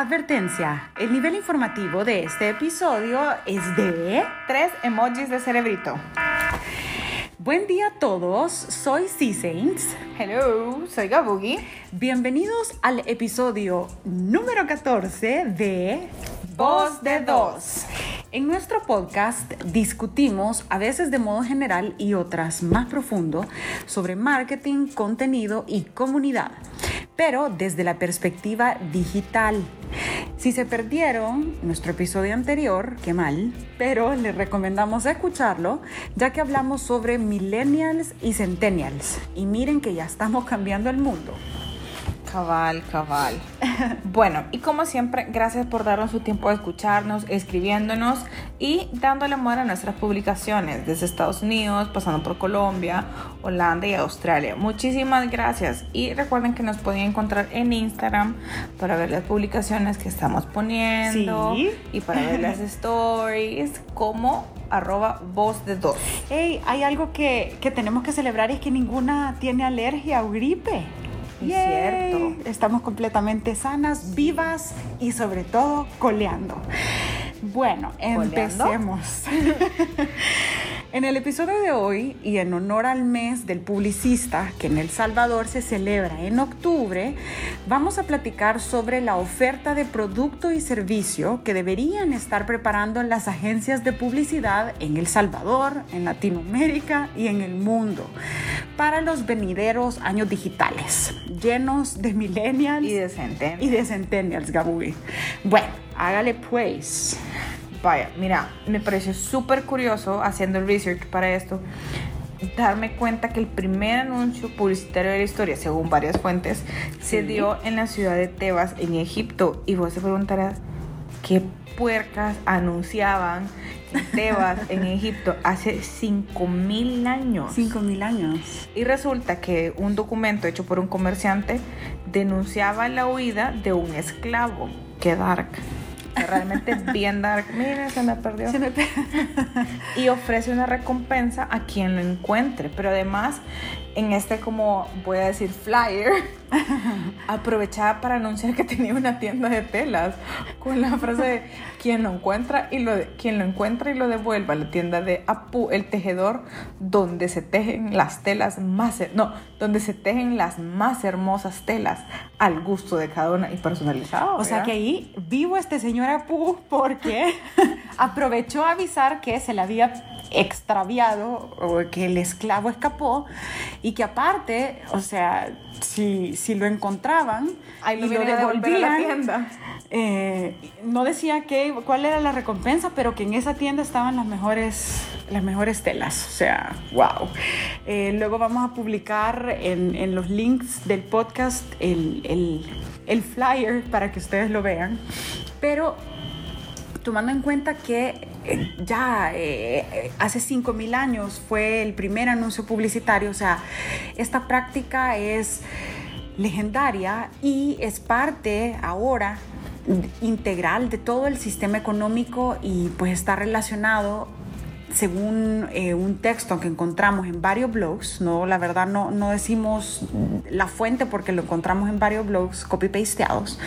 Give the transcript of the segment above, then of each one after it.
Advertencia, el nivel informativo de este episodio es de... Tres emojis de cerebrito. Buen día a todos, soy C-Saints. Hello, soy Gabugi. Bienvenidos al episodio número 14 de Voz de Dos. En nuestro podcast discutimos, a veces de modo general y otras más profundo, sobre marketing, contenido y comunidad, pero desde la perspectiva digital. Si se perdieron nuestro episodio anterior, qué mal, pero les recomendamos escucharlo, ya que hablamos sobre millennials y centennials. Y miren que ya estamos cambiando el mundo. Cabal, cabal. bueno, y como siempre, gracias por darnos su tiempo de escucharnos, escribiéndonos y dándole amor a nuestras publicaciones desde Estados Unidos, pasando por Colombia, Holanda y Australia. Muchísimas gracias. Y recuerden que nos pueden encontrar en Instagram para ver las publicaciones que estamos poniendo Sí. y para ver las stories como arroba voz de dos. Hey, hay algo que, que tenemos que celebrar y es que ninguna tiene alergia o gripe. Es Yay. cierto. Estamos completamente sanas, vivas y sobre todo coleando. Bueno, ¿Coleando? empecemos. En el episodio de hoy, y en honor al mes del publicista, que en El Salvador se celebra en octubre, vamos a platicar sobre la oferta de producto y servicio que deberían estar preparando las agencias de publicidad en El Salvador, en Latinoamérica y en el mundo para los venideros años digitales, llenos de millennials Y y de centennials, Gabuy. Bueno, hágale pues. Vaya, mira, me pareció súper curioso haciendo el research para esto, darme cuenta que el primer anuncio publicitario de la historia, según varias fuentes, se dio en la ciudad de Tebas, en Egipto. Y vos te preguntarás, ¿qué puercas anunciaban en Tebas, en Egipto, hace 5000 años? Cinco mil años. Y resulta que un documento hecho por un comerciante denunciaba la huida de un esclavo. Qué dark. Realmente es bien dark. Mira, se me perdió. Se me pe- Y ofrece una recompensa a quien lo encuentre. Pero además, en este como, voy a decir, flyer, aprovechaba para anunciar que tenía una tienda de telas. Con la frase de quien lo encuentra y lo, quien lo encuentra y lo devuelva a la tienda de Apu, el tejedor, donde se tejen las telas más, no, donde se tejen las más hermosas telas al gusto de cada una y personalizado. O sea que ahí vivo este señor Apu porque aprovechó a avisar que se le había extraviado o que el esclavo escapó y que aparte, o sea, si, si lo encontraban Ahí lo y lo a a la devolvían, tienda. eh, no decía que, cuál era la recompensa, pero que en esa tienda estaban las mejores, las mejores telas. O sea, wow. Eh, luego vamos a publicar en, en los links del podcast el, el- el flyer para que ustedes lo vean. Pero tomando en cuenta que eh, ya eh, hace 5.000 años fue el primer anuncio publicitario, o sea, esta práctica es legendaria y es parte ahora integral de todo el sistema económico y pues está relacionado según eh, un texto que encontramos en varios blogs, no, la verdad no, no decimos la fuente porque lo encontramos en varios blogs copy-pasteados,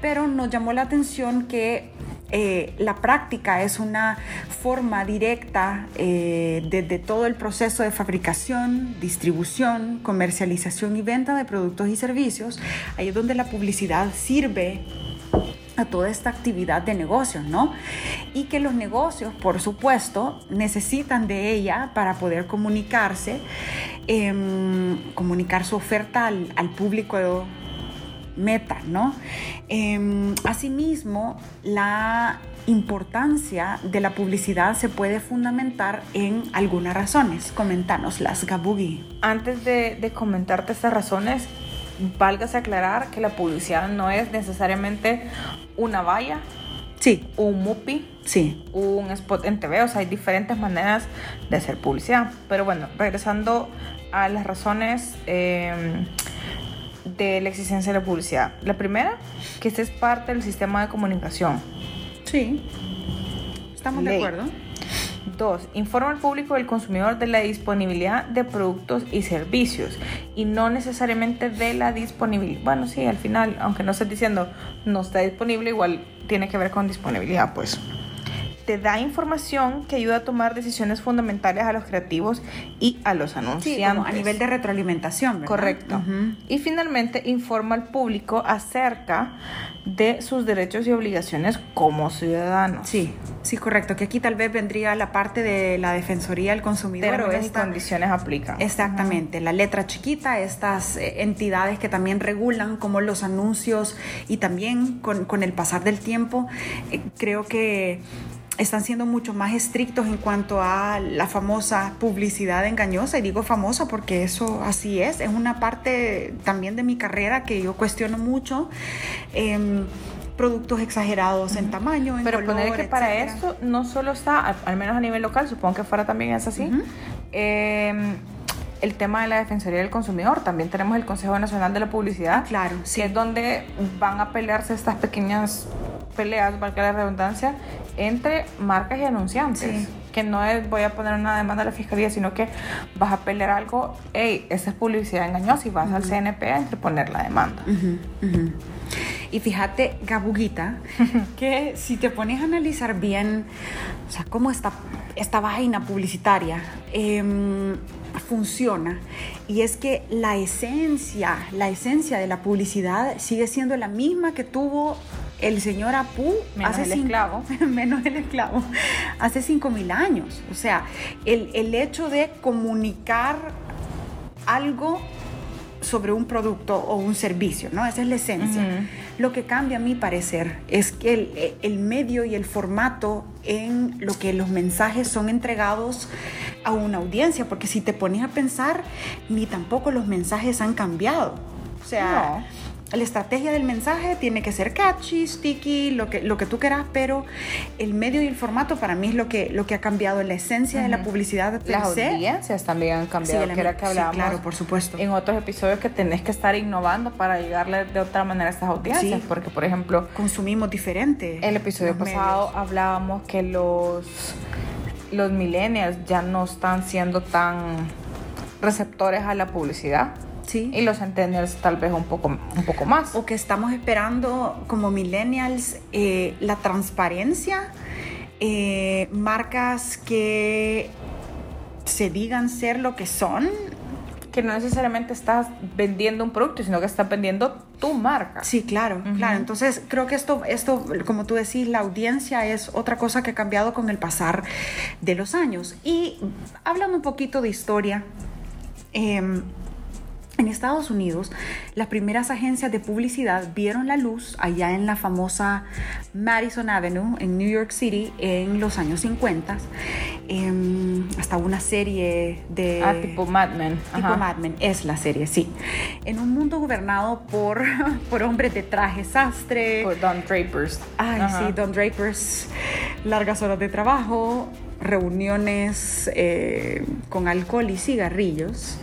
pero nos llamó la atención que eh, la práctica es una forma directa eh, desde todo el proceso de fabricación, distribución, comercialización y venta de productos y servicios. Ahí es donde la publicidad sirve a toda esta actividad de negocios, ¿no? Y que los negocios, por supuesto, necesitan de ella para poder comunicarse, em, comunicar su oferta al, al público meta, ¿no? Em, asimismo, la importancia de la publicidad se puede fundamentar en algunas razones. Coméntanoslas, Gabugi. Antes de, de comentarte estas razones, válgase aclarar que la publicidad no es necesariamente una valla, Sí, un mupi, sí. un spot en TV, o sea, hay diferentes maneras de hacer publicidad. Pero bueno, regresando a las razones eh, de la existencia de la publicidad. La primera, que esta es parte del sistema de comunicación. Sí. Estamos de acuerdo. Dos, informa al público al consumidor de la disponibilidad de productos y servicios y no necesariamente de la disponibilidad. Bueno, sí, al final, aunque no estés diciendo no está disponible, igual tiene que ver con disponibilidad, pues te da información que ayuda a tomar decisiones fundamentales a los creativos y a los anunciantes. a nivel de retroalimentación. ¿verdad? Correcto. Y finalmente informa al público acerca de sus derechos y obligaciones como ciudadanos. Sí, sí, correcto. Que aquí tal vez vendría la parte de la Defensoría del Consumidor. Pero estas condiciones aplica. Exactamente. La letra chiquita, estas eh, entidades que también regulan como los anuncios y también con, con el pasar del tiempo, eh, creo que están siendo mucho más estrictos en cuanto a la famosa publicidad engañosa. Y digo famosa porque eso así es. Es una parte también de mi carrera que yo cuestiono mucho. Em, productos exagerados en tamaño, en Pero poner que para esto no solo está, al, menos a nivel local, supongo que fuera también es así, em, el tema de la Defensoría del Consumidor. También tenemos el Consejo Nacional de la Publicidad, claro, que es donde van a pelearse estas pequeñas peleas, valga la redundancia, entre marcas y anunciantes. Que no es voy a poner una demanda a la fiscalía, sino que vas a pelear algo, hey, esa es publicidad engañosa y vas al CNP a interponer la demanda. Y fíjate, Gabuguita, que si te pones a analizar bien, o sea, cómo esta, esta vaina publicitaria em, funciona, y es que la esencia, la esencia de la publicidad sigue siendo la misma que tuvo el señor Apu menos hace el esclavo. menos el esclavo, hace 5.000 años. O sea, el, el hecho de comunicar algo sobre un producto o un servicio, ¿no? Esa es la esencia. Lo que cambia a mi parecer es que el, el, medio y el formato en lo que los mensajes son entregados a una audiencia, porque si te pones a pensar, ni tampoco los mensajes han cambiado. O sea, la estrategia del mensaje tiene que ser catchy, sticky, lo que, lo que tú quieras, pero el medio y el formato para mí es lo que, lo que ha cambiado, la esencia de la publicidad. Las audiencias también han cambiado, que era que hablábamos claro, por supuesto. en otros episodios que tenés que estar innovando para llegarle de otra manera a estas audiencias, porque por ejemplo... Consumimos diferente. El episodio pasado hablábamos que los, los millennials ya no están siendo tan receptores a la publicidad y los centennials tal vez un poco, un poco más. O que estamos esperando como millennials eh, la transparencia, eh, marcas que se digan ser lo que son. Que no necesariamente estás vendiendo un producto, sino que estás vendiendo tu marca. Sí, claro, claro. Entonces creo que esto, esto, como tú decís, la audiencia es otra cosa que ha cambiado con el pasar de los años. Y hablando un poquito de historia, eh, en Estados Unidos, las primeras agencias de publicidad vieron la luz allá en la famosa Madison Avenue en New York City en los años 50. Em, hasta una serie de... Ah, tipo Mad Men. Tipo Mad Men, es la serie, sí. En un mundo gobernado por, por hombres de traje sastre. Por Don Drapers. Ay, sí, Don Drapers. Largas horas de trabajo, reuniones eh, con alcohol y cigarrillos.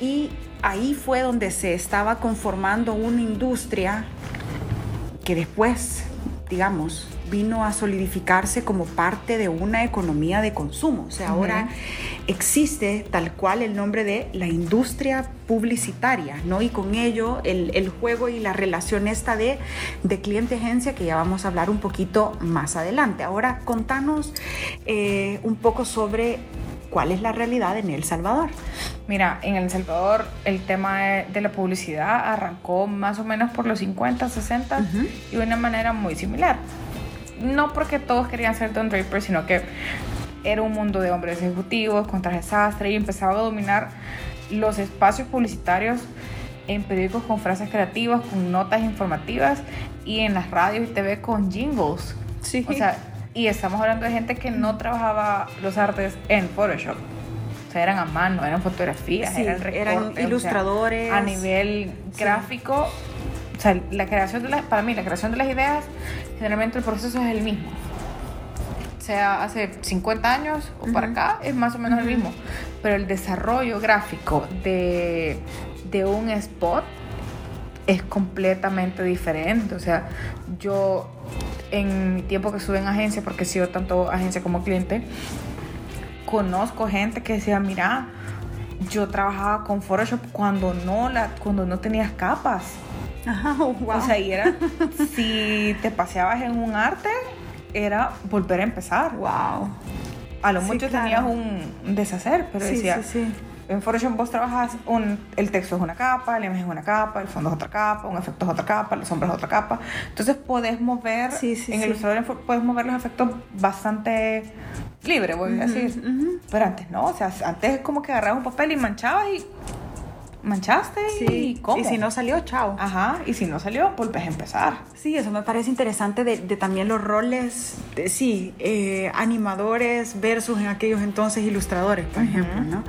Y ahí fue donde se estaba conformando una industria que después, digamos, vino a solidificarse como parte de una economía de consumo. O sea, ahora existe tal cual el nombre de la industria publicitaria, ¿no? Y con ello el, juego y la relación esta de, de cliente-agencia que ya vamos a hablar un poquito más adelante. Ahora, contanos eh, un poco sobre cuál es la realidad en El Salvador. Mira, en El Salvador el tema de, la publicidad arrancó más o menos por los 50, 60 y de una manera muy similar. No porque todos querían ser Don Draper, sino que era un mundo de hombres ejecutivos con trajes sastre y empezaba a dominar los espacios publicitarios en periódicos con frases creativas, con notas informativas y en las radios y TV con jingles. Sí. O sea, y estamos hablando de gente que no trabajaba los artes en Photoshop. O sea, eran a mano, eran fotografías, eran, ilustradores. a nivel gráfico, o sea, la creación de las, para mí, la creación de las ideas, generalmente el proceso es el mismo. Sea hace 50 años o para acá, es más o menos el mismo. Pero el desarrollo gráfico de, de un spot es completamente diferente. O sea, yo en mi tiempo que estuve en agencia, porque he sido tanto agencia como cliente, conozco gente que decía, mira, yo trabajaba con Photoshop cuando no, la, cuando no tenías capas. Ajá, wow. O sea, y era, si te paseabas en un arte, era volver a empezar. wow. A lo Sí, mucho claro. tenías un deshacer, pero Sí, decía, sí, sí. En Photoshop vos trabajas, un, el texto es una capa, la imagen es una capa, el fondo es otra capa, un efecto es otra capa, la sombra es otra capa. Entonces podés mover, Sí, sí, en sí. el Pho- puedes mover los efectos bastante libre, voy a decir. ujú. Pero antes no, o sea, antes es como que agarrabas un papel y manchabas y manchaste y. ¿cómo? Y si no salió, chao. Ajá, y si no salió, volvés a empezar. Sí, eso me parece interesante de, de también los roles, de- sí, eh, animadores versus en aquellos entonces ilustradores, por ejemplo, ¿no?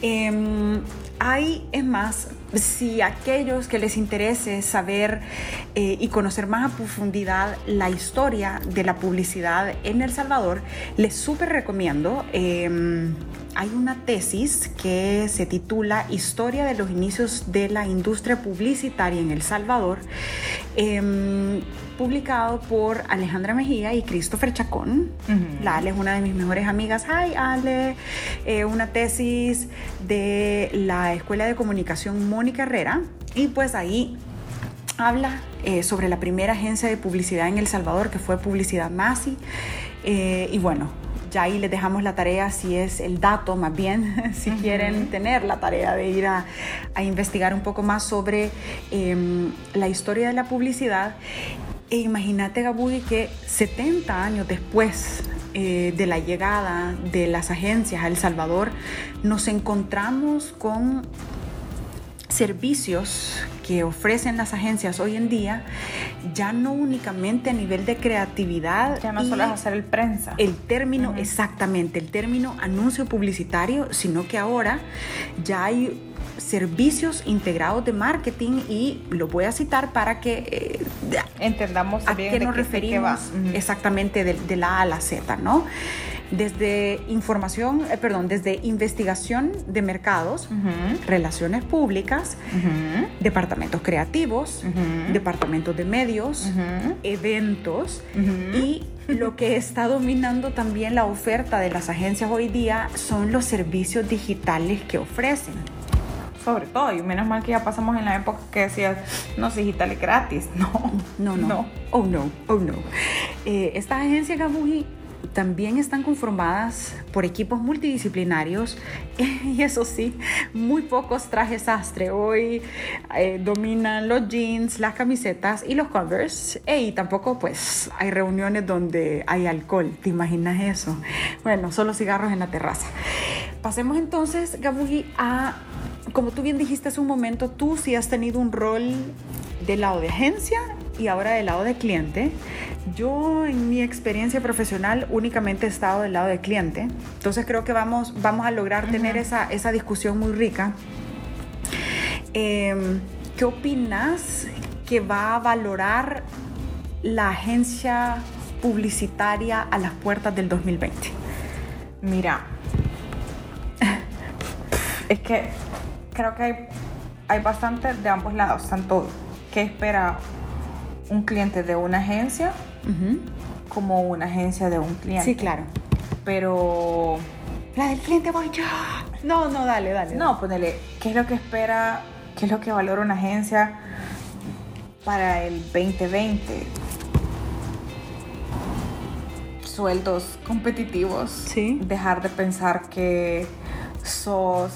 Em, hay, es más, si aquellos que les interese saber eh, y conocer más a profundidad la historia de la publicidad en El Salvador, les súper recomiendo. em, hay una tesis que se titula Historia de los inicios de la industria publicitaria en El Salvador, em, publicado por Alejandra Mejía y Christopher Chacón. Ujú. La Ale es una de mis mejores amigas. Ay, Ale, eh, una tesis de la Escuela de Comunicación Mónica Herrera. Y pues ahí habla eh, sobre la primera agencia de publicidad en El Salvador, que fue Publicidad Masi. Eh, y bueno, ya ahí les dejamos la tarea, si es el dato más bien, si quieren tener la tarea de ir a, a investigar un poco más sobre em, la historia de la publicidad. E imagínate, Gabudi, que 70 años después eh, de la llegada de las agencias a El Salvador, nos encontramos con servicios que ofrecen las agencias hoy en día, ya no únicamente a nivel de creatividad. Ya no solo es hacer el prensa. el término, exactamente, el término anuncio publicitario, sino que ahora ya hay servicios integrados de marketing y lo voy a citar para que eh, Entendamos ¿A bien qué nos qué- de qué referimos? va. Exactamente, de, de la A a la Z, ¿no? Desde información, eh, perdón, desde investigación de mercados, Ujú. relaciones públicas, Ujú. departamentos creativos, Ujú. departamentos de medios, eventos y lo que está dominando también la oferta de las agencias hoy día son los servicios digitales que ofrecen. Sobre todo, y menos mal que ya pasamos en la época que decías, no, si digital es gratis. No, No, no. Oh, no. Oh, no. Eh, estas agencias Gabuji también están conformadas por equipos multidisciplinarios y eso sí, muy pocos trajes sastre. Hoy eh, dominan los jeans, las camisetas y los covers. Eh, y tampoco pues hay reuniones donde hay alcohol. ¿Te imaginas eso? Bueno, solo cigarros en la terraza. Pasemos entonces, Gabuji, a, como tú bien dijiste hace un momento, tú sí has tenido un rol del lado de agencia y ahora del lado de cliente. Yo en mi experiencia profesional únicamente he estado del lado de cliente, entonces creo que vamos, vamos a lograr tener esa, esa discusión muy rica. Eh, ¿Qué opinas que va a valorar la agencia publicitaria a las puertas del 2020? Mira, es que creo que hay, hay bastante de ambos lados, tanto que espera un cliente de una agencia como una agencia de un cliente. Sí, claro. Pero, La del cliente voy yo. No, no, dale, dale. no, ponele, ¿qué es lo que espera, qué es lo que valora una agencia para el 2020? Sueldos competitivos. Sí. Dejar de pensar que sos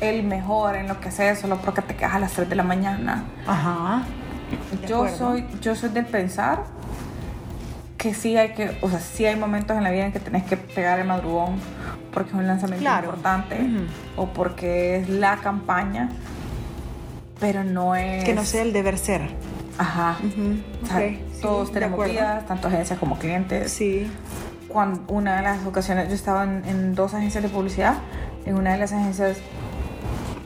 el mejor en lo que haces solo porque te quedas a las 3 de la mañana. Ajá. Yo soy, yo soy del pensar que sí hay que, o sea, sí hay momentos en la vida en que tenés que pegar el madrugón porque es un lanzamiento Claro. importante Ujú. o porque es la campaña, pero no es... Que no sea el deber ser. Ajá. Ujú, O sea, todos tenemos vidas, tanto agencias como clientes. Sí. Cuando una de las ocasiones, yo estaba en, en dos agencias de publicidad, en una de las agencias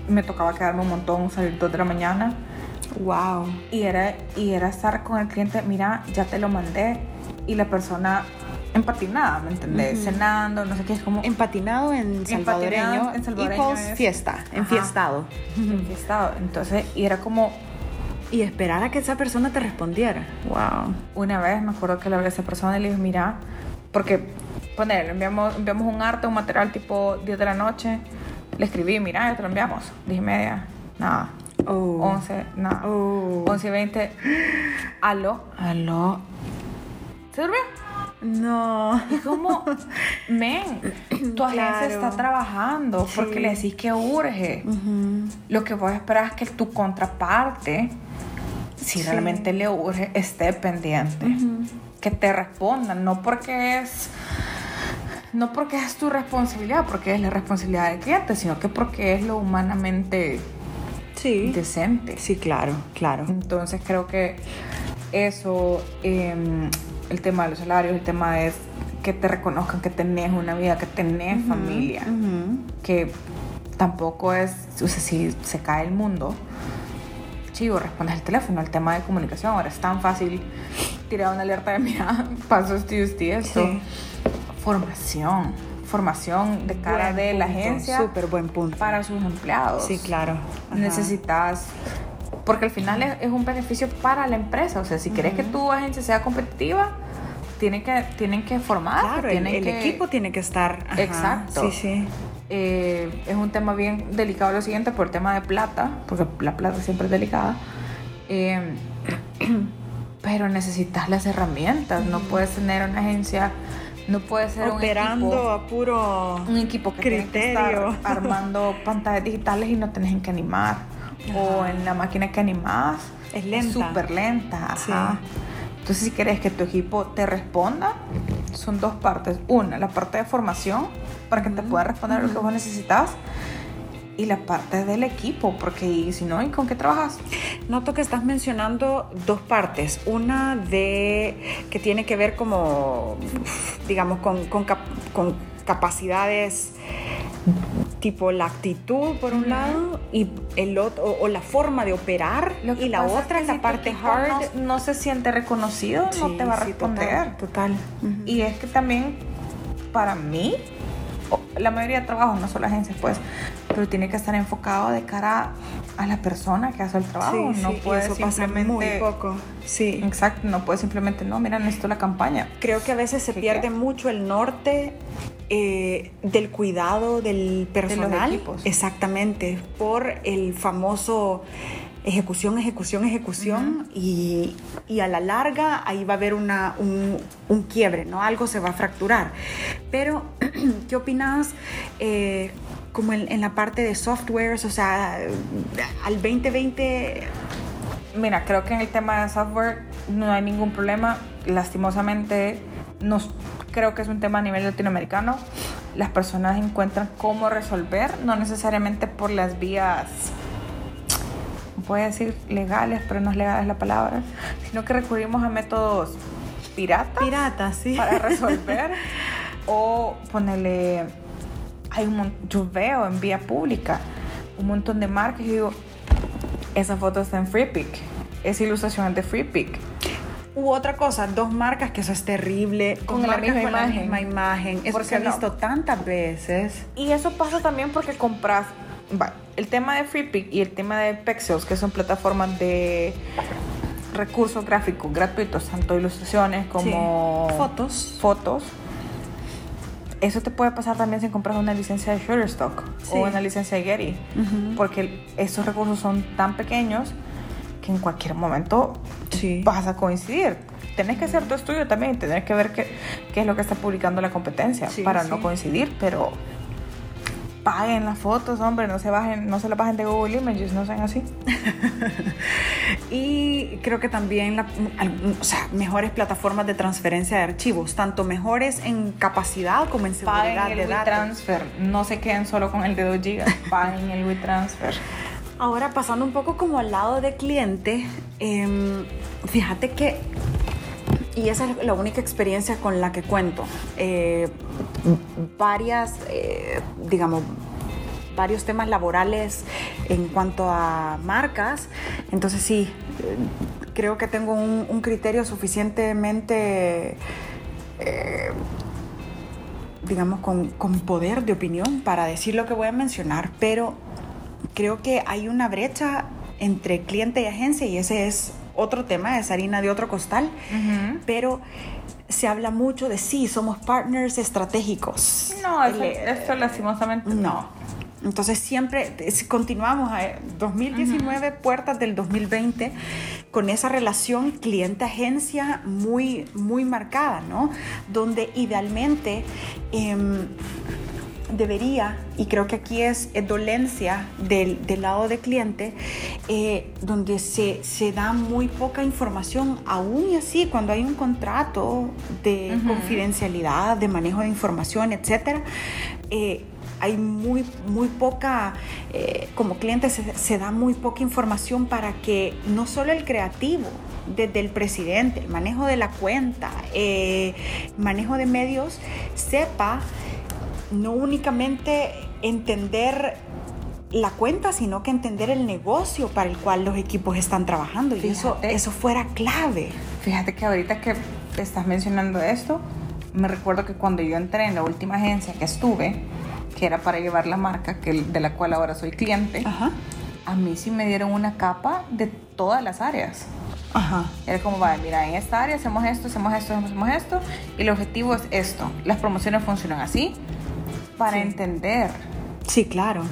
me tocaba quedarme un montón, salir dos de la mañana. Wow. Y era, y era estar con el cliente, mira, ya te lo mandé. Y la persona empatinada, ¿me entendés? Ujú. Cenando, no sé qué, es como Empatinado en salvadoreño. En salvadoreño es- fiesta, Ajá. enfiestado. enfiestado. Entonces, y era como, Y esperar a que esa persona te respondiera. Wow. una vez me acuerdo que le hablé a esa persona y le dije, mira, porque poner, enviamos, enviamos un arte, un material tipo 10 de la noche. Le escribí, mira, ya te lo enviamos. 10 y media, nada. Oh. 11, nada. Oh. 11 y 20. Aló, aló. ¿Se durmió? No. Y como, men, tu agencia Claro. está trabajando porque le decís que urge. Lo que vos esperas es que tu contraparte, si Sí. realmente le urge, esté pendiente. Que te respondan, no porque es. No porque es tu responsabilidad, porque es la responsabilidad del cliente, sino que porque es lo humanamente Sí. decente. Sí, claro, claro. Entonces creo que eso, eh, el tema de los salarios, el tema de que te reconozcan que tenés una vida, que tenés familia, que tampoco es, o sea, si se cae el mundo, chivo, respondes el teléfono, el tema de comunicación, ahora es tan fácil tirar una alerta de mira, y esto y esto. Sí. Formación, formación de cara Buen de la punto, agencia Súper buen punto. para sus empleados Sí, claro. Ajá. necesitas porque al final es, es un beneficio para la empresa o sea si querés que tu agencia sea competitiva tienen que tienen que formar Claro, el, tienen el que- equipo tiene que estar. ajá, Exacto. Sí, sí. eh, es un tema bien delicado lo siguiente por el tema de plata porque la plata siempre es delicada Eh, pero necesitas las herramientas no puedes tener una agencia no puedes ser Operando un equipo a puro. un equipo que tiene que estar Criterio. armando pantallas digitales y no tenés en que animar. O en la máquina que animás Es lenta. súper lenta. Sí. Entonces, si querés que tu equipo te responda, son dos partes. Una, la parte de formación para que te pueda responder lo que vos necesitas. Y la parte del equipo, porque si no, ¿y con qué trabajas? Noto que estás mencionando dos partes. Una de que tiene que ver como, digamos, con, con cap- con capacidades tipo la actitud por un lado y el otro o, o la forma de operar y la pasa es otra que es la si parte hard No, no se siente reconocido, no Sí, te va a sí, responder. total, total. Ujú. Y es que también, para mí, la mayoría de trabajos, no solo agencias, pues, pero tiene que estar enfocado de cara a la persona que hace el trabajo. Sí, no sí, puede simplemente. muy poco. Sí. Exacto, no puede simplemente, no, mira, necesito la campaña. Creo que a veces se ¿Qué pierde qué? mucho el norte eh, del cuidado del personal. Exactamente, por el famoso ejecución, ejecución, ejecución y, y a la larga ahí va a haber una, un, un quiebre, ¿no? Algo se va a fracturar. Pero, ¿qué opinas? eh, como en, en la parte de softwares, o sea, al 2020 Mira, creo que en el tema de software no hay ningún problema. Lastimosamente, nos, creo que es un tema a nivel latinoamericano. Las personas encuentran cómo resolver, no necesariamente por las vías, a decir legales, pero no es legal es la palabra, sino que recurrimos a métodos piratas piratas, sí. para resolver o ponerle hay un yo veo en vía pública un montón de marcas y digo esa foto está en FreePic esa ilustración es de FreePic U otra cosa, dos marcas que eso es terrible. Con la misma con la imagen. misma imagen. Eso ¿Por se ha no? visto tantas veces. y eso pasa también porque compras el tema de FreePic y el tema de Pexels que son plataformas de recursos gráficos gratuitos tanto ilustraciones como Sí. Fotos. fotos. Eso te puede pasar también si compras una licencia de Shutterstock Sí. o una licencia de Getty, porque esos recursos son tan pequeños que en cualquier momento Sí. vas a coincidir. Tenés que hacer tu estudio también, tenés que ver qué, qué es lo que está publicando la competencia para no coincidir, pero paguen las fotos, hombre, no se bajen, no se las bajen de Google Images, no sean así. Y creo que también la- o sea, mejores plataformas de transferencia de archivos, tanto mejores en capacidad como en seguridad Paguen de el datos. WeTransfer, no se queden solo con el de 2 GB, paguen el WeTransfer. Ahora pasando un poco como al lado de cliente, em, fíjate que, y esa es la única experiencia con la que cuento, eh, varias, eh, digamos, varios temas laborales en cuanto a marcas, entonces sí, creo que tengo un, un criterio suficientemente... eh, digamos, con, con poder de opinión para decir lo que voy a mencionar, pero creo que hay una brecha entre cliente y agencia y ese es otro tema, es harina de otro costal, pero se habla mucho de sí, somos partners estratégicos. No, eso, lastimosamente no. Entonces siempre continuamos a 2019, puertas del 2020, con esa relación cliente-agencia muy, muy marcada, ¿no? Donde idealmente em, debería, y creo que aquí es, dolencia del, del, lado del cliente, eh, donde se, se, da muy poca información, aún y así, cuando hay un contrato de confidencialidad, de manejo de información, etcétera, eh, hay muy, muy poca, eh, como cliente se, da muy poca información para que no solo el creativo, desde el presidente, el manejo de la cuenta, eh, manejo de medios, sepa no únicamente entender la cuenta, sino que entender el negocio para el cual los equipos están trabajando. Y eso, eso fuera clave. Fíjate que ahorita que estás mencionando esto, me recuerdo que cuando yo entré en la última agencia que estuve, que era para llevar la marca que, de la cual ahora soy cliente, a mí sí me dieron una capa de todas las áreas. Ajá. Era como, vale, mira, en esta área hacemos esto, hacemos esto, hacemos esto, y el objetivo es esto. Las promociones funcionan así para entender. Sí, claro.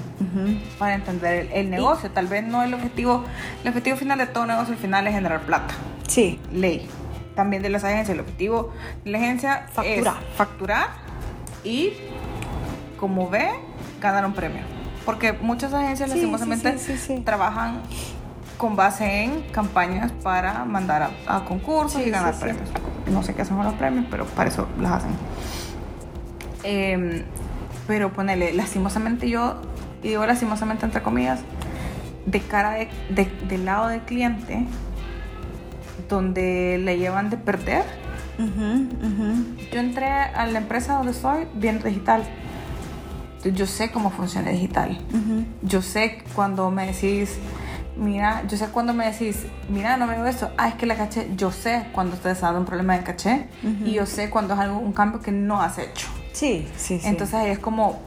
Para entender el, negocio. Tal vez no el objetivo, el objetivo final de todo negocio, al final es generar plata. Sí. Ley. También de las agencias, el objetivo de la agencia facturar. es facturar y como ve, ganar un premio. Porque muchas agencias, lastimosamente, trabajan con base en campañas para mandar a, concursos y ganar premios. No sé qué hacen con los premios, pero para eso las hacen. Em, pero ponele, lastimosamente yo, y digo lastimosamente entre comillas, de cara de, del lado del cliente, donde le llevan de perder. Yo entré a la empresa donde estoy bien digital yo sé cómo funciona digital. Yo sé cuando me decís, mira, yo sé cuando me decís, mira, no veo esto, ah, es que la caché, yo sé cuando estás dando un problema de caché y yo sé cuando es algo, un cambio que no has hecho. Sí, sí, sí. Entonces ahí es como...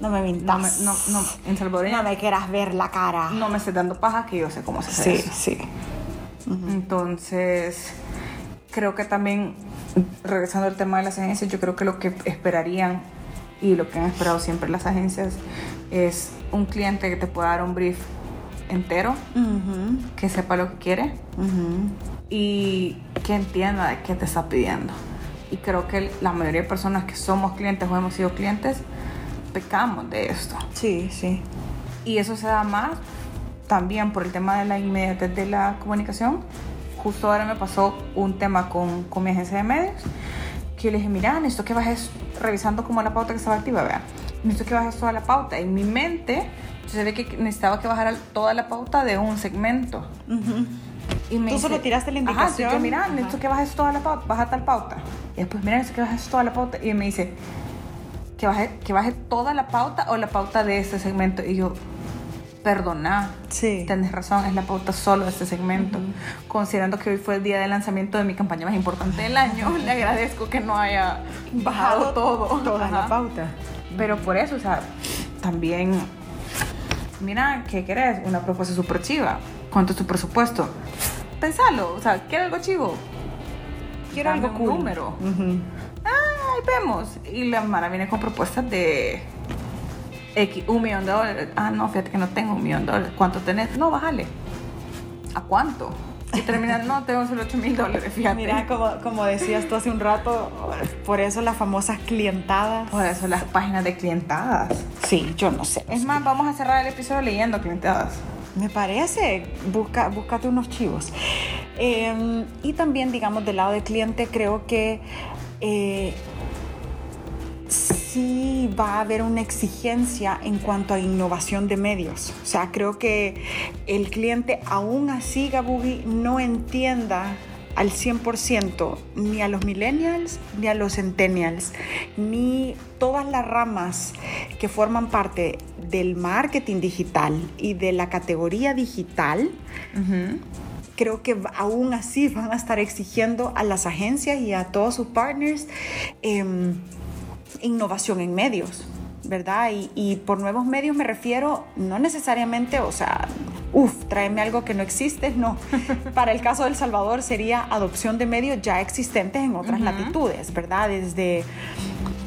No me mintas. No, no, no, en salvadoreño. No me quieras ver la cara. No me estés dando paja que yo sé cómo se hace Sí, sí. Entonces, creo que también, regresando al tema de las agencias, yo creo que lo que esperarían y lo que han esperado siempre las agencias es un cliente que te pueda dar un brief entero, que sepa lo que quiere y que entienda de qué te está pidiendo. Y creo que la mayoría de personas que somos clientes o hemos sido clientes pecamos de esto. Sí, sí. Y eso se da más también por el tema de la inmediatez de la comunicación. Justo ahora me pasó un tema con, con mi agencia de medios que yo le dije, mira, necesito que bajes revisando como la pauta que estaba activa, vean, necesito que bajes toda la pauta. En mi mente, se ve que necesitaba que bajara toda la pauta de un segmento. Y me Tú solo tiraste la indicación. Ajá, yo, mira, necesito que bajes toda la pauta, baja tal pauta. Y después, mira, necesito que bajes toda la pauta. Y me dice, que baje, que baje toda la pauta o la pauta de este segmento. Y yo, perdona. Sí. Tienes razón, es la pauta solo de este segmento. Considerando que hoy fue el día de lanzamiento de mi campaña más importante del año, le agradezco que no haya bajado todo. Toda la pauta. Pero por eso, o sea, también, mira, ¿qué querés? Una propuesta súper chiva. ¿Cuánto es tu presupuesto? Pensalo, o sea, ¿quieres algo chivo? Quiero algo cool. número. Ah, ahí vemos. Y la Mara viene con propuestas de X, un millón de dólares. Ah, no, fíjate que no tengo un millón de dólares. ¿Cuánto tenés? No, bájale. ¿A cuánto? Y terminan, no, tengo solo 8 mil dólares, fíjate. Mira, como, como decías tú hace un rato, por eso las famosas clientadas. Por eso las páginas de clientadas. Sí, yo no sé. Es más, vamos a cerrar el episodio leyendo clientadas. Me parece, busca, búscate unos chivos. Em, y también, digamos, del lado del cliente, creo que eh, sí va a haber una exigencia en cuanto a innovación de medios. O sea, creo que el cliente aún así, Gabugi, no entienda al 100% ni a los millennials ni a los centennials, ni todas las ramas que forman parte del marketing digital y de la categoría digital. Creo que aún así van a estar exigiendo a las agencias y a todos sus partners em, innovación en medios, ¿verdad? Y, por nuevos medios me refiero no necesariamente, o sea, uff, tráeme algo que no existe, no. Para el caso del Salvador sería adopción de medios ya existentes en otras latitudes, ¿verdad? Desde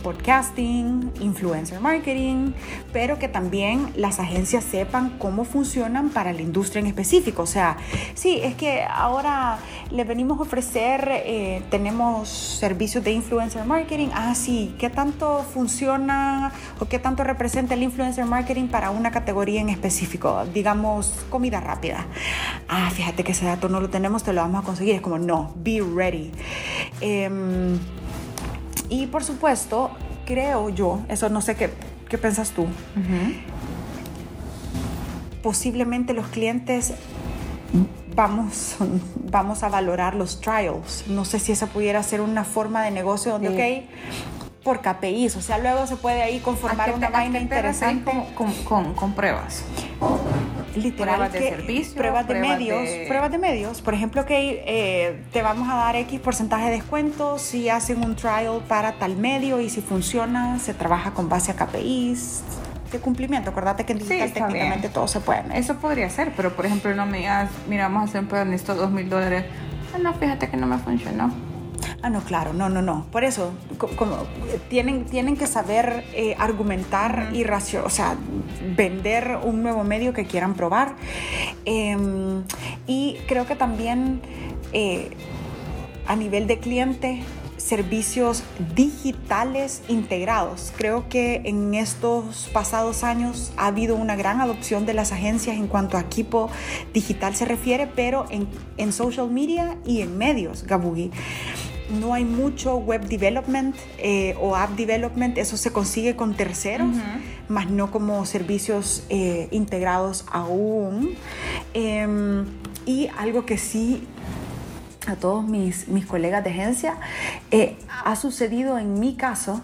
podcasting, influencer marketing, pero que también las agencias sepan cómo funcionan para la industria en específico. O sea, sí, es que ahora le venimos a ofrecer, eh, tenemos servicios de influencer marketing. Ah, sí, ¿qué tanto funciona o qué tanto representa el influencer marketing para una categoría en específico? Digamos, comida rápida. Ah, fíjate que ese dato no lo tenemos, te lo vamos a conseguir. Es como, no, be ready. Em, y por supuesto, creo yo, eso no sé qué, qué piensas tú, posiblemente los clientes vamos, vamos a valorar los trials. No sé si esa pudiera ser una forma de negocio donde, ok, por KPIs, o sea, luego se puede ahí conformar una vaina interesante. Con, con, con, pruebas literal pruebas de servicio, pruebas de medios, pruebas de medios. Por ejemplo, que eh, te vamos a dar X porcentaje de descuento si hacen un trial para tal medio y si funciona, se trabaja con base a KPIs de cumplimiento. Acordate que en digital técnicamente todo se puede. Eso podría ser, pero por ejemplo, no me digas, mira, vamos a hacer un plan de estos dos mil dólares. Ah, no, fíjate que no me funcionó. Ah, no, claro, no, no, no. Por eso, como, tienen, tienen que saber eh, argumentar y racio, o sea, vender un nuevo medio que quieran probar. Em, y creo que también eh, a nivel de cliente, servicios digitales integrados. Creo que en estos pasados años ha habido una gran adopción de las agencias en cuanto a equipo digital se refiere, pero en, en social media y en medios, Gabugi no hay mucho web development eh, o app development, eso se consigue con terceros, más no como servicios eh, integrados aún. Em, y algo que sí a todos mis, mis colegas de agencia, eh, ha sucedido en mi caso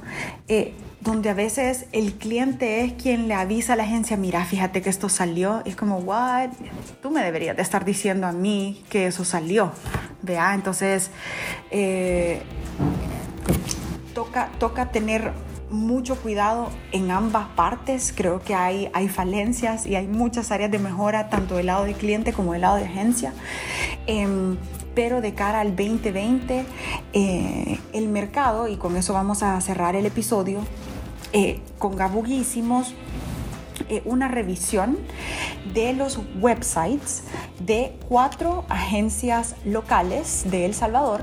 donde a veces el cliente es quien le avisa a la agencia, mira, fíjate que esto salió, y es como, what, tú me deberías de estar diciendo a mí que eso salió, vea, entonces eh, toca, toca tener mucho cuidado en ambas partes. Creo que hay, hay falencias y hay muchas áreas de mejora, tanto del lado del cliente como del lado de agencia. Em, pero de cara al 2020, eh, el mercado, y con eso vamos a cerrar el episodio, eh, con eh, una revisión de los websites de cuatro agencias locales de El Salvador.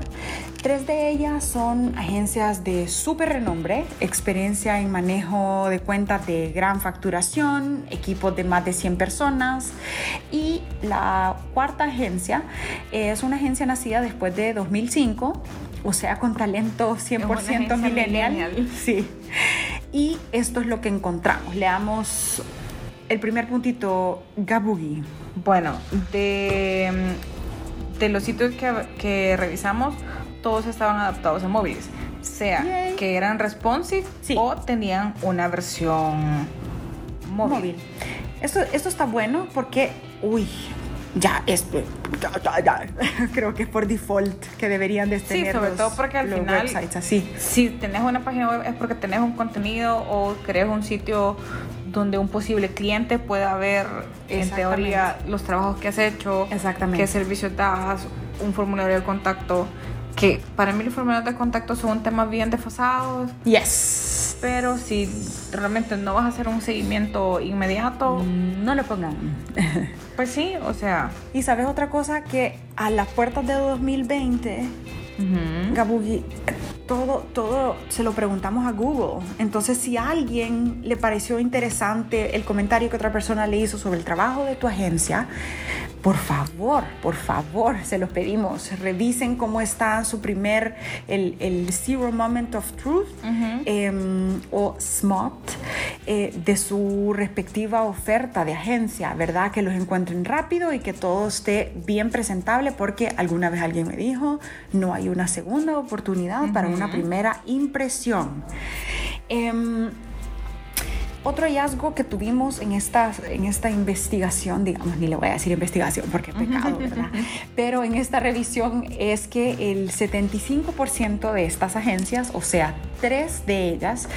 Tres de ellas son agencias de súper renombre, experiencia en manejo de cuentas de gran facturación, equipos de más de 100 personas. Y la cuarta agencia es una agencia nacida después de 2005, o sea, con talento 100% millennial. millennial. Sí. Y esto es lo que encontramos. Leamos el primer puntito, Gabugi. Bueno, de, de los sitios que, que, revisamos, todos estaban adaptados a móviles. Sea que eran responsive o tenían una versión móvil. Esto, esto está bueno porque, uy, ya es creo que es por default que deberían de tener sí, sobre todo porque al final websites así. si tenés una página web es porque tenés un contenido o creas un sitio donde un posible cliente pueda ver en teoría los trabajos que has hecho Exactamente. qué servicios das un formulario de contacto que para mí los formularios de contacto son un tema bien desfasados. Yes pero si realmente no vas a hacer un seguimiento inmediato, mm, no lo pongan. pues sí, o sea. Y sabes otra cosa que a las puertas de 2020, Gabugi, todo, todo se lo preguntamos a Google. Entonces, si a alguien le pareció interesante el comentario que otra persona le hizo sobre el trabajo de tu agencia, por favor, por favor, se los pedimos, revisen cómo está su primer, el, el Zero Moment of Truth em, o SMOT eh, de su respectiva oferta de agencia, ¿verdad? Que los encuentren rápido y que todo esté bien presentable porque alguna vez alguien me dijo, no hay una segunda oportunidad para una primera impresión. Em, otro hallazgo que tuvimos en esta, en esta investigación, digamos, ni le voy a decir investigación porque es pecado, ¿verdad? Pero en esta revisión es que el 75% de estas agencias, o sea, tres de ellas,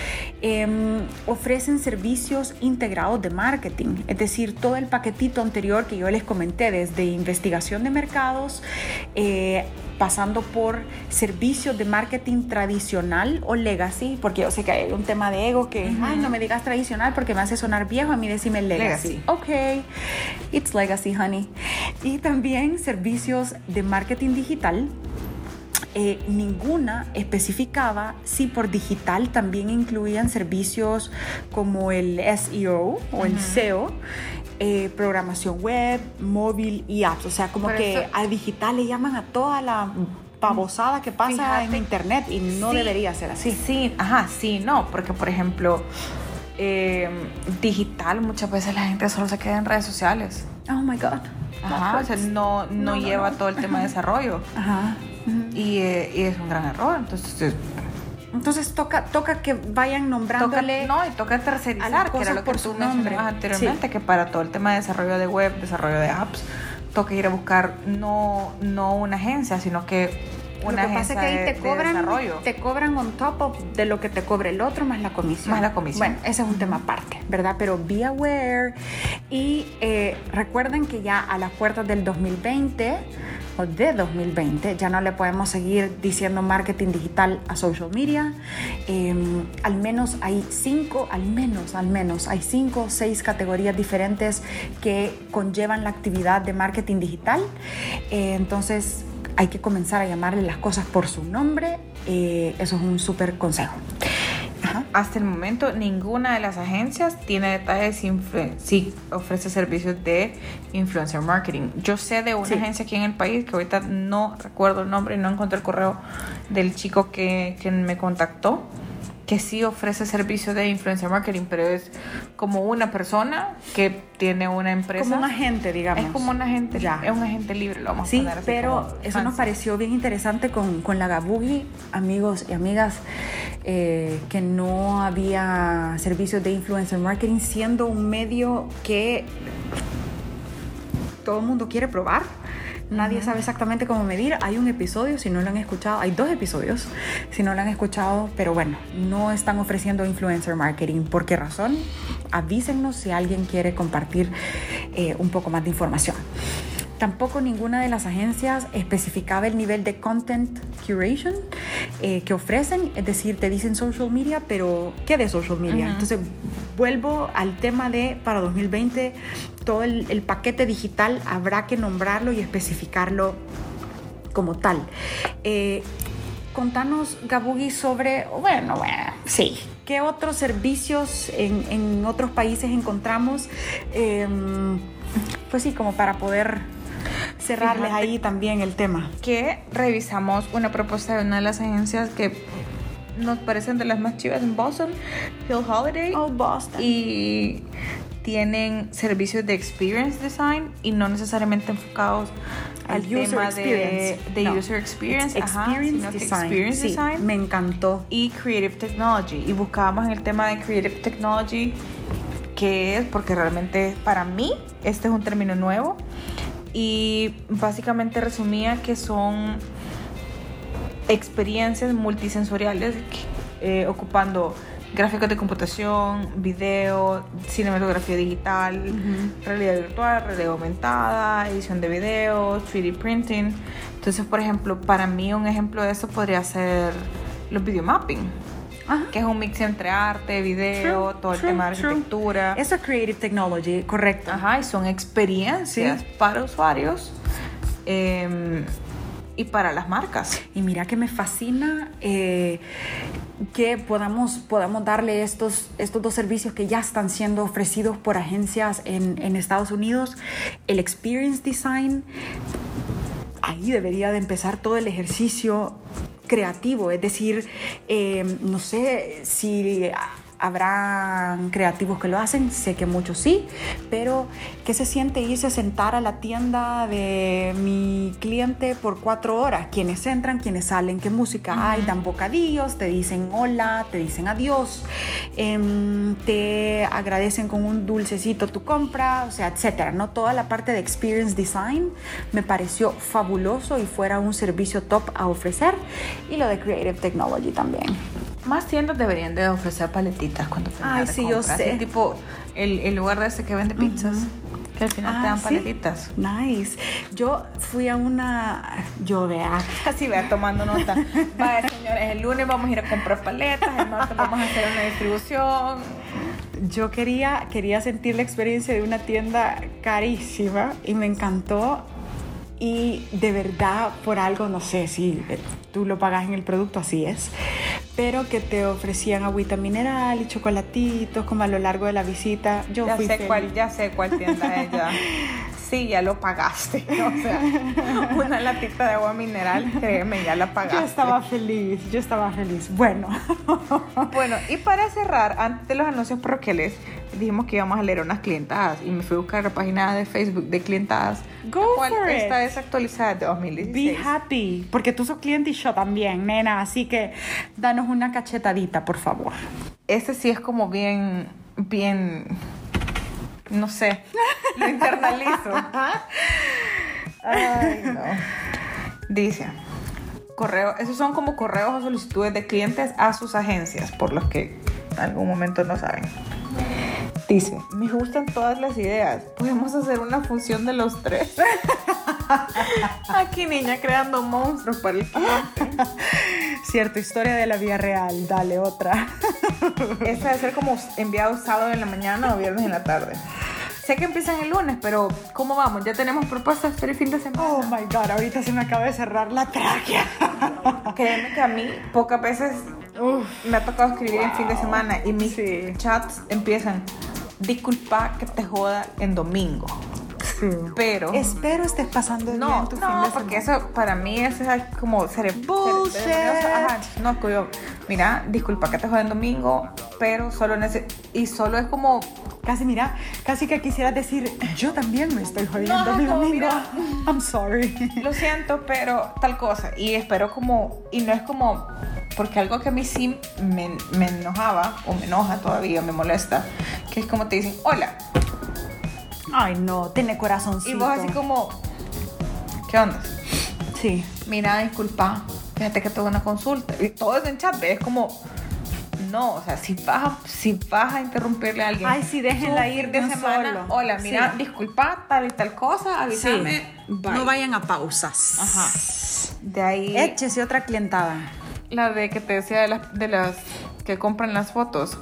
em, ofrecen servicios integrados de marketing, es decir, todo el paquetito anterior que yo les comenté, desde investigación de mercados, eh, pasando por servicios de marketing tradicional o legacy, porque yo sé que hay un tema de ego que, ay, no me digas tradicional porque me hace sonar viejo, a mí decime legacy. Legacy. Ok, it's legacy, honey. Y también servicios de marketing digital. Eh, ninguna especificaba si por digital también incluían servicios como el SEO o el SEO, eh, programación web, móvil y apps. O sea, como Por que eso- a digital le llaman a toda la babosada que pasa en internet y no Sí. debería ser así. Sí, ajá, sí, no, porque por ejemplo, eh, digital muchas veces la gente solo se queda en redes sociales. Oh my God. Ajá, o sea, no, no, lleva no. todo el tema de desarrollo. Ajá. Y, eh, y es un gran error. Entonces, Entonces toca, toca que vayan toca, nombrándole. no, y toca tercerizar, que era lo que por tú su mencionabas anteriormente, que para todo el tema de desarrollo de web, desarrollo de apps, toca ir a buscar no, no una agencia, sino que Lo una que pasa es que ahí de, te cobran, te cobran on top of de lo que te cobre el otro más la comisión. Más la comisión. Bueno, ese es un tema aparte, ¿verdad? Pero be aware y eh, recuerden que ya a las puertas del 2020 o de 2020 ya no le podemos seguir diciendo marketing digital a social media. Eh, al menos hay cinco, al menos, al menos hay cinco o seis categorías diferentes que conllevan la actividad de marketing digital. Eh, entonces hay que comenzar a llamarle las cosas por su nombre. Eh, eso es un súper consejo. Ajá. Hasta el momento, ninguna de las agencias tiene detalles si, ofrece servicios de influencer marketing. Yo sé de una Sí. agencia aquí en el país que ahorita no recuerdo el nombre y no encontré el correo del chico que, que me contactó, que sí ofrece servicios de influencer marketing, pero es como una persona que tiene una empresa. Como un agente, digamos. Es como un agente, Ya. es un agente libre, lo vamos a Sí, poner así pero eso nos pareció bien interesante con, con la Gabugi, amigos y amigas, eh, que no había servicios de influencer marketing, siendo un medio que todo el mundo quiere probar. Nadie sabe exactamente cómo medir. Hay un episodio, si no lo han escuchado, hay dos episodios, si no lo han escuchado, pero bueno, no están ofreciendo influencer marketing. ¿Por qué razón? Avísennos si alguien quiere compartir eh, un poco más de información. Tampoco ninguna de las agencias especificaba el nivel de content curation eh, que ofrecen, es decir, te dicen social media, pero ¿qué de social media? Entonces, vuelvo al tema de para 2020, todo el, el paquete digital habrá que nombrarlo y especificarlo como tal. Eh, contanos, Gabugi, sobre, bueno, bueno, sí, ¿qué otros servicios en, en otros países encontramos? Eh, pues sí, como para poder cerrarles Fíjate. ahí también el tema. que revisamos una propuesta de una de las agencias que nos parecen de las más chivas en Boston, Hill Holiday, Oh, Boston. y tienen servicios de experience design y no necesariamente enfocados al user tema de, experience. de No, user experience, ajá, experience sino que design. experience Sí, design Me encantó. y creative technology y buscábamos en el tema de creative technology qué es porque realmente para mí este es un término nuevo y básicamente resumía que son experiencias multisensoriales eh, ocupando gráficos de computación, video, cinematografía digital, realidad virtual, realidad aumentada, edición de videos, 3D printing. Entonces, por ejemplo, para mí un ejemplo de eso podría ser los videomapping, Ajá. que es un mix entre arte, video, True, todo el true, tema de true. arquitectura. Eso es Creative Technology, correcto. Ajá, y son experiencias Sí. para usuarios eh, y para las marcas. Y mira que me fascina eh, que podamos, podamos darle estos, estos dos servicios que ya están siendo ofrecidos por agencias en, en Estados Unidos. El Experience Design, ahí debería de empezar todo el ejercicio creativo, es decir, eh, no sé si a- habrá creativos que lo hacen, sé que muchos sí, pero ¿qué se siente irse a sentar a la tienda de mi cliente por cuatro horas? Quienes entran, quienes salen, qué música hay, dan bocadillos, te dicen hola, te dicen adiós, em, te agradecen con un dulcecito tu compra, o sea, etcétera. ¿no? Toda la parte de experience design me pareció fabuloso y fuera un servicio top a ofrecer y lo de creative technology también. Más tiendas deberían de ofrecer paletitas cuando Ay, sí, yo sé. tipo el, el, lugar de ese que vende pizzas. Que al final te dan ah, paletitas. Nice. Yo fui a una. Yo vea. Así vea, tomando nota. Vaya, señores, el lunes vamos a ir a comprar paletas, el martes vamos a hacer una distribución. Yo quería, quería sentir la experiencia de una tienda carísima y me encantó y de verdad por algo, no sé si tú lo pagas en el producto, así es, pero que te ofrecían agüita mineral y chocolatitos como a lo largo de la visita. Yo ya sé cuál, ya sé cuál tienda es ya. Sí, ya lo pagaste. O sea, una latita de agua mineral, créeme, ya la pagaste. Yo estaba feliz, yo estaba feliz. Bueno. Bueno, y para cerrar, antes de los anuncios parroquiales, dijimos que íbamos a leer unas clientadas y me fui a buscar la página de Facebook de clientadas. Go cual for está desactualizada de 2016. Be happy, porque tú sos cliente y yo también, nena, así que danos una cachetadita, por favor. Este sí es como bien, bien, no sé, lo internalizo. Ay, no. Dice, correo, esos son como correos o solicitudes de clientes a sus agencias, por los que en algún momento no saben. Dice, me gustan todas las ideas. Podemos hacer una función de los tres. Aquí niña creando monstruos para el cliente. Cierto, historia de la vida real. Dale otra. Esta debe ser como enviado sábado en la mañana o viernes en la tarde. Sé que empiezan el lunes, pero ¿cómo vamos? Ya tenemos propuestas para el fin de semana. Oh my god, ahorita se me acaba de cerrar la tráquea. Créeme que a mí pocas veces me ha tocado escribir en fin de semana y mis chats empiezan disculpa que te joda en domingo. Sí. Pero. Espero estés pasando no, bien tu no, fin de porque eso para mí es como ser Bullshit. Ajá, no, yo, mira, disculpa que te joda en domingo, pero solo ese y solo es como casi mira, casi que quisieras decir, yo también me estoy jodiendo no, mi domingo. mira. I'm sorry. Lo siento, pero tal cosa. Y espero como, y no es como, porque algo que a mí sí me, me enojaba, o me enoja todavía, me molesta, que es como te dicen, hola. Ay, no, tiene corazoncito. Y vos así como, ¿qué onda? Sí. Mira, disculpa, fíjate que tuve una consulta. Y todo es en chat, ¿ves? Es como, no, o sea, si vas a, si vas a interrumpirle a alguien. Ay, sí, déjenla ir de semana. solo. Hola, mira, Sí. disculpa, tal y tal cosa, avísame. No vayan a pausas. Ajá. De ahí. Échese otra clientada. La de que te decía de las, de las que compran las fotos.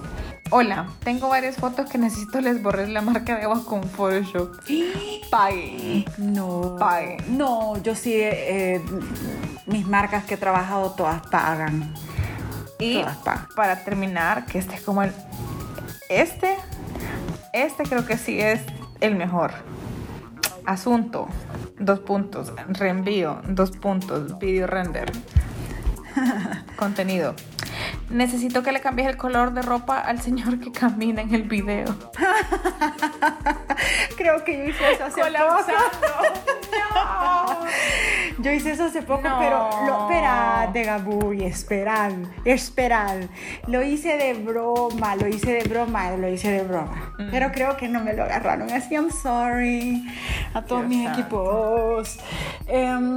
Hola, tengo varias fotos que necesito les borrar la marca de agua con Photoshop. Paguen. No. Paguen. No, yo sí, eh, mis marcas que he trabajado todas pagan. Y Todas pagan. para terminar, que este es como el. Este. Este creo que sí es el mejor. Asunto. Dos puntos. Reenvío. Dos puntos. Video render. Contenido. Necesito que le cambies el color de ropa al señor que camina en el video. Creo que yo hice eso hace Colapsando. poco. Yo hice eso hace poco, No. pero lo, esperad, Gabuy, esperad, esperad. Lo hice de broma, lo hice de broma, lo hice de broma. Mm. Pero creo que no me lo agarraron así, I'm sorry. A todos Dios mis santo. equipos. Em,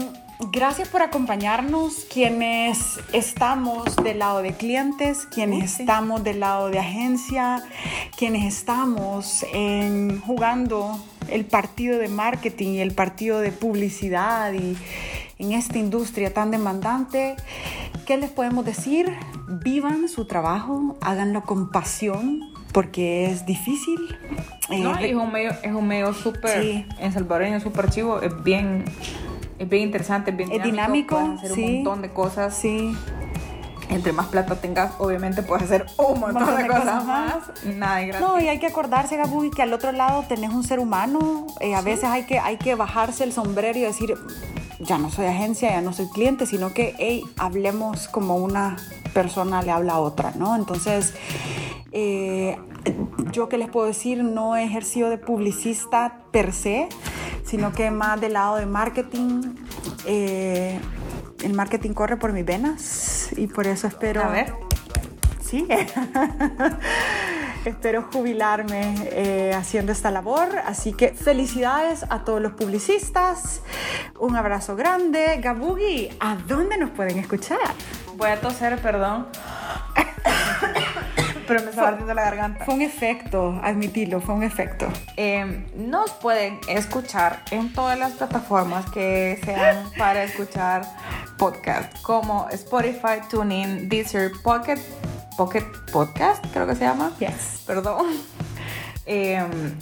Gracias por acompañarnos, quienes estamos del lado de clientes, quienes sí. estamos del lado de agencia, quienes estamos en, jugando el partido de marketing y el partido de publicidad y en esta industria tan demandante. ¿Qué les podemos decir? Vivan su trabajo, háganlo con pasión porque es difícil. Eh, No, y es un medio, es un medio súper, Sí. en salvadoreño súper chivo, es bien, es bien interesante, es bien Es dinámico, puedes hacer sí. un montón de cosas. sí. Entre más plata tengas, obviamente puedes hacer un montón, de, cosas, más. Nada de gratis. No, y hay que acordarse, Gabuy, que al otro lado tenés un ser humano. Eh, a veces hay que, hay que bajarse el sombrero y decir, ya no soy agencia, ya no soy cliente, sino que, hey, hablemos como una persona le habla a otra, ¿no? Entonces, Eh, yo que les puedo decir, no he ejercido de publicista per se, sino que más del lado de marketing. Eh, el marketing corre por mis venas y por eso espero... A ver. Sí. espero jubilarme eh, haciendo esta labor. Así que felicidades a todos los publicistas. Un abrazo grande. Gabugi, ¿a dónde nos pueden escuchar? Voy a toser, perdón. Pero me está ardiendo la garganta. Fue un efecto, admitirlo, fue un efecto. Eh, nos pueden escuchar en todas las plataformas que sean para escuchar podcast, como Spotify, TuneIn, Deezer, Pocket, Pocket Podcast, creo que se llama. Yes. Perdón. Eh,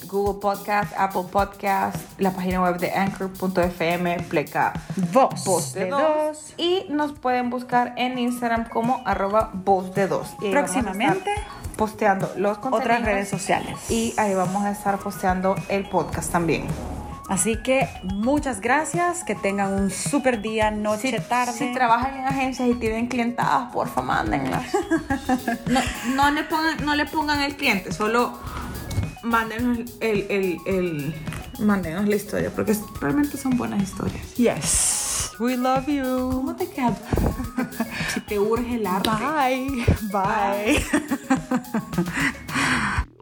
Google Podcast, Apple Podcast, la página web de anchor.fm, pleca Voz, voz de, de dos. dos. Y nos pueden buscar en Instagram como arroba voz de dos. Y Próximamente, posteando los contenidos. otras redes sociales. Y ahí vamos a estar posteando el podcast también. Así que muchas gracias, que tengan un super día, noche, tarde. Si trabajan en agencias y tienen clientadas, porfa, mándenlas. No, no, le pongan, no le pongan el cliente, solo mándenos el, el, el, mándenos la historia, porque realmente son buenas historias. Yes, we love you. ¿Cómo te queda? si te urge el arte. Bye. Bye.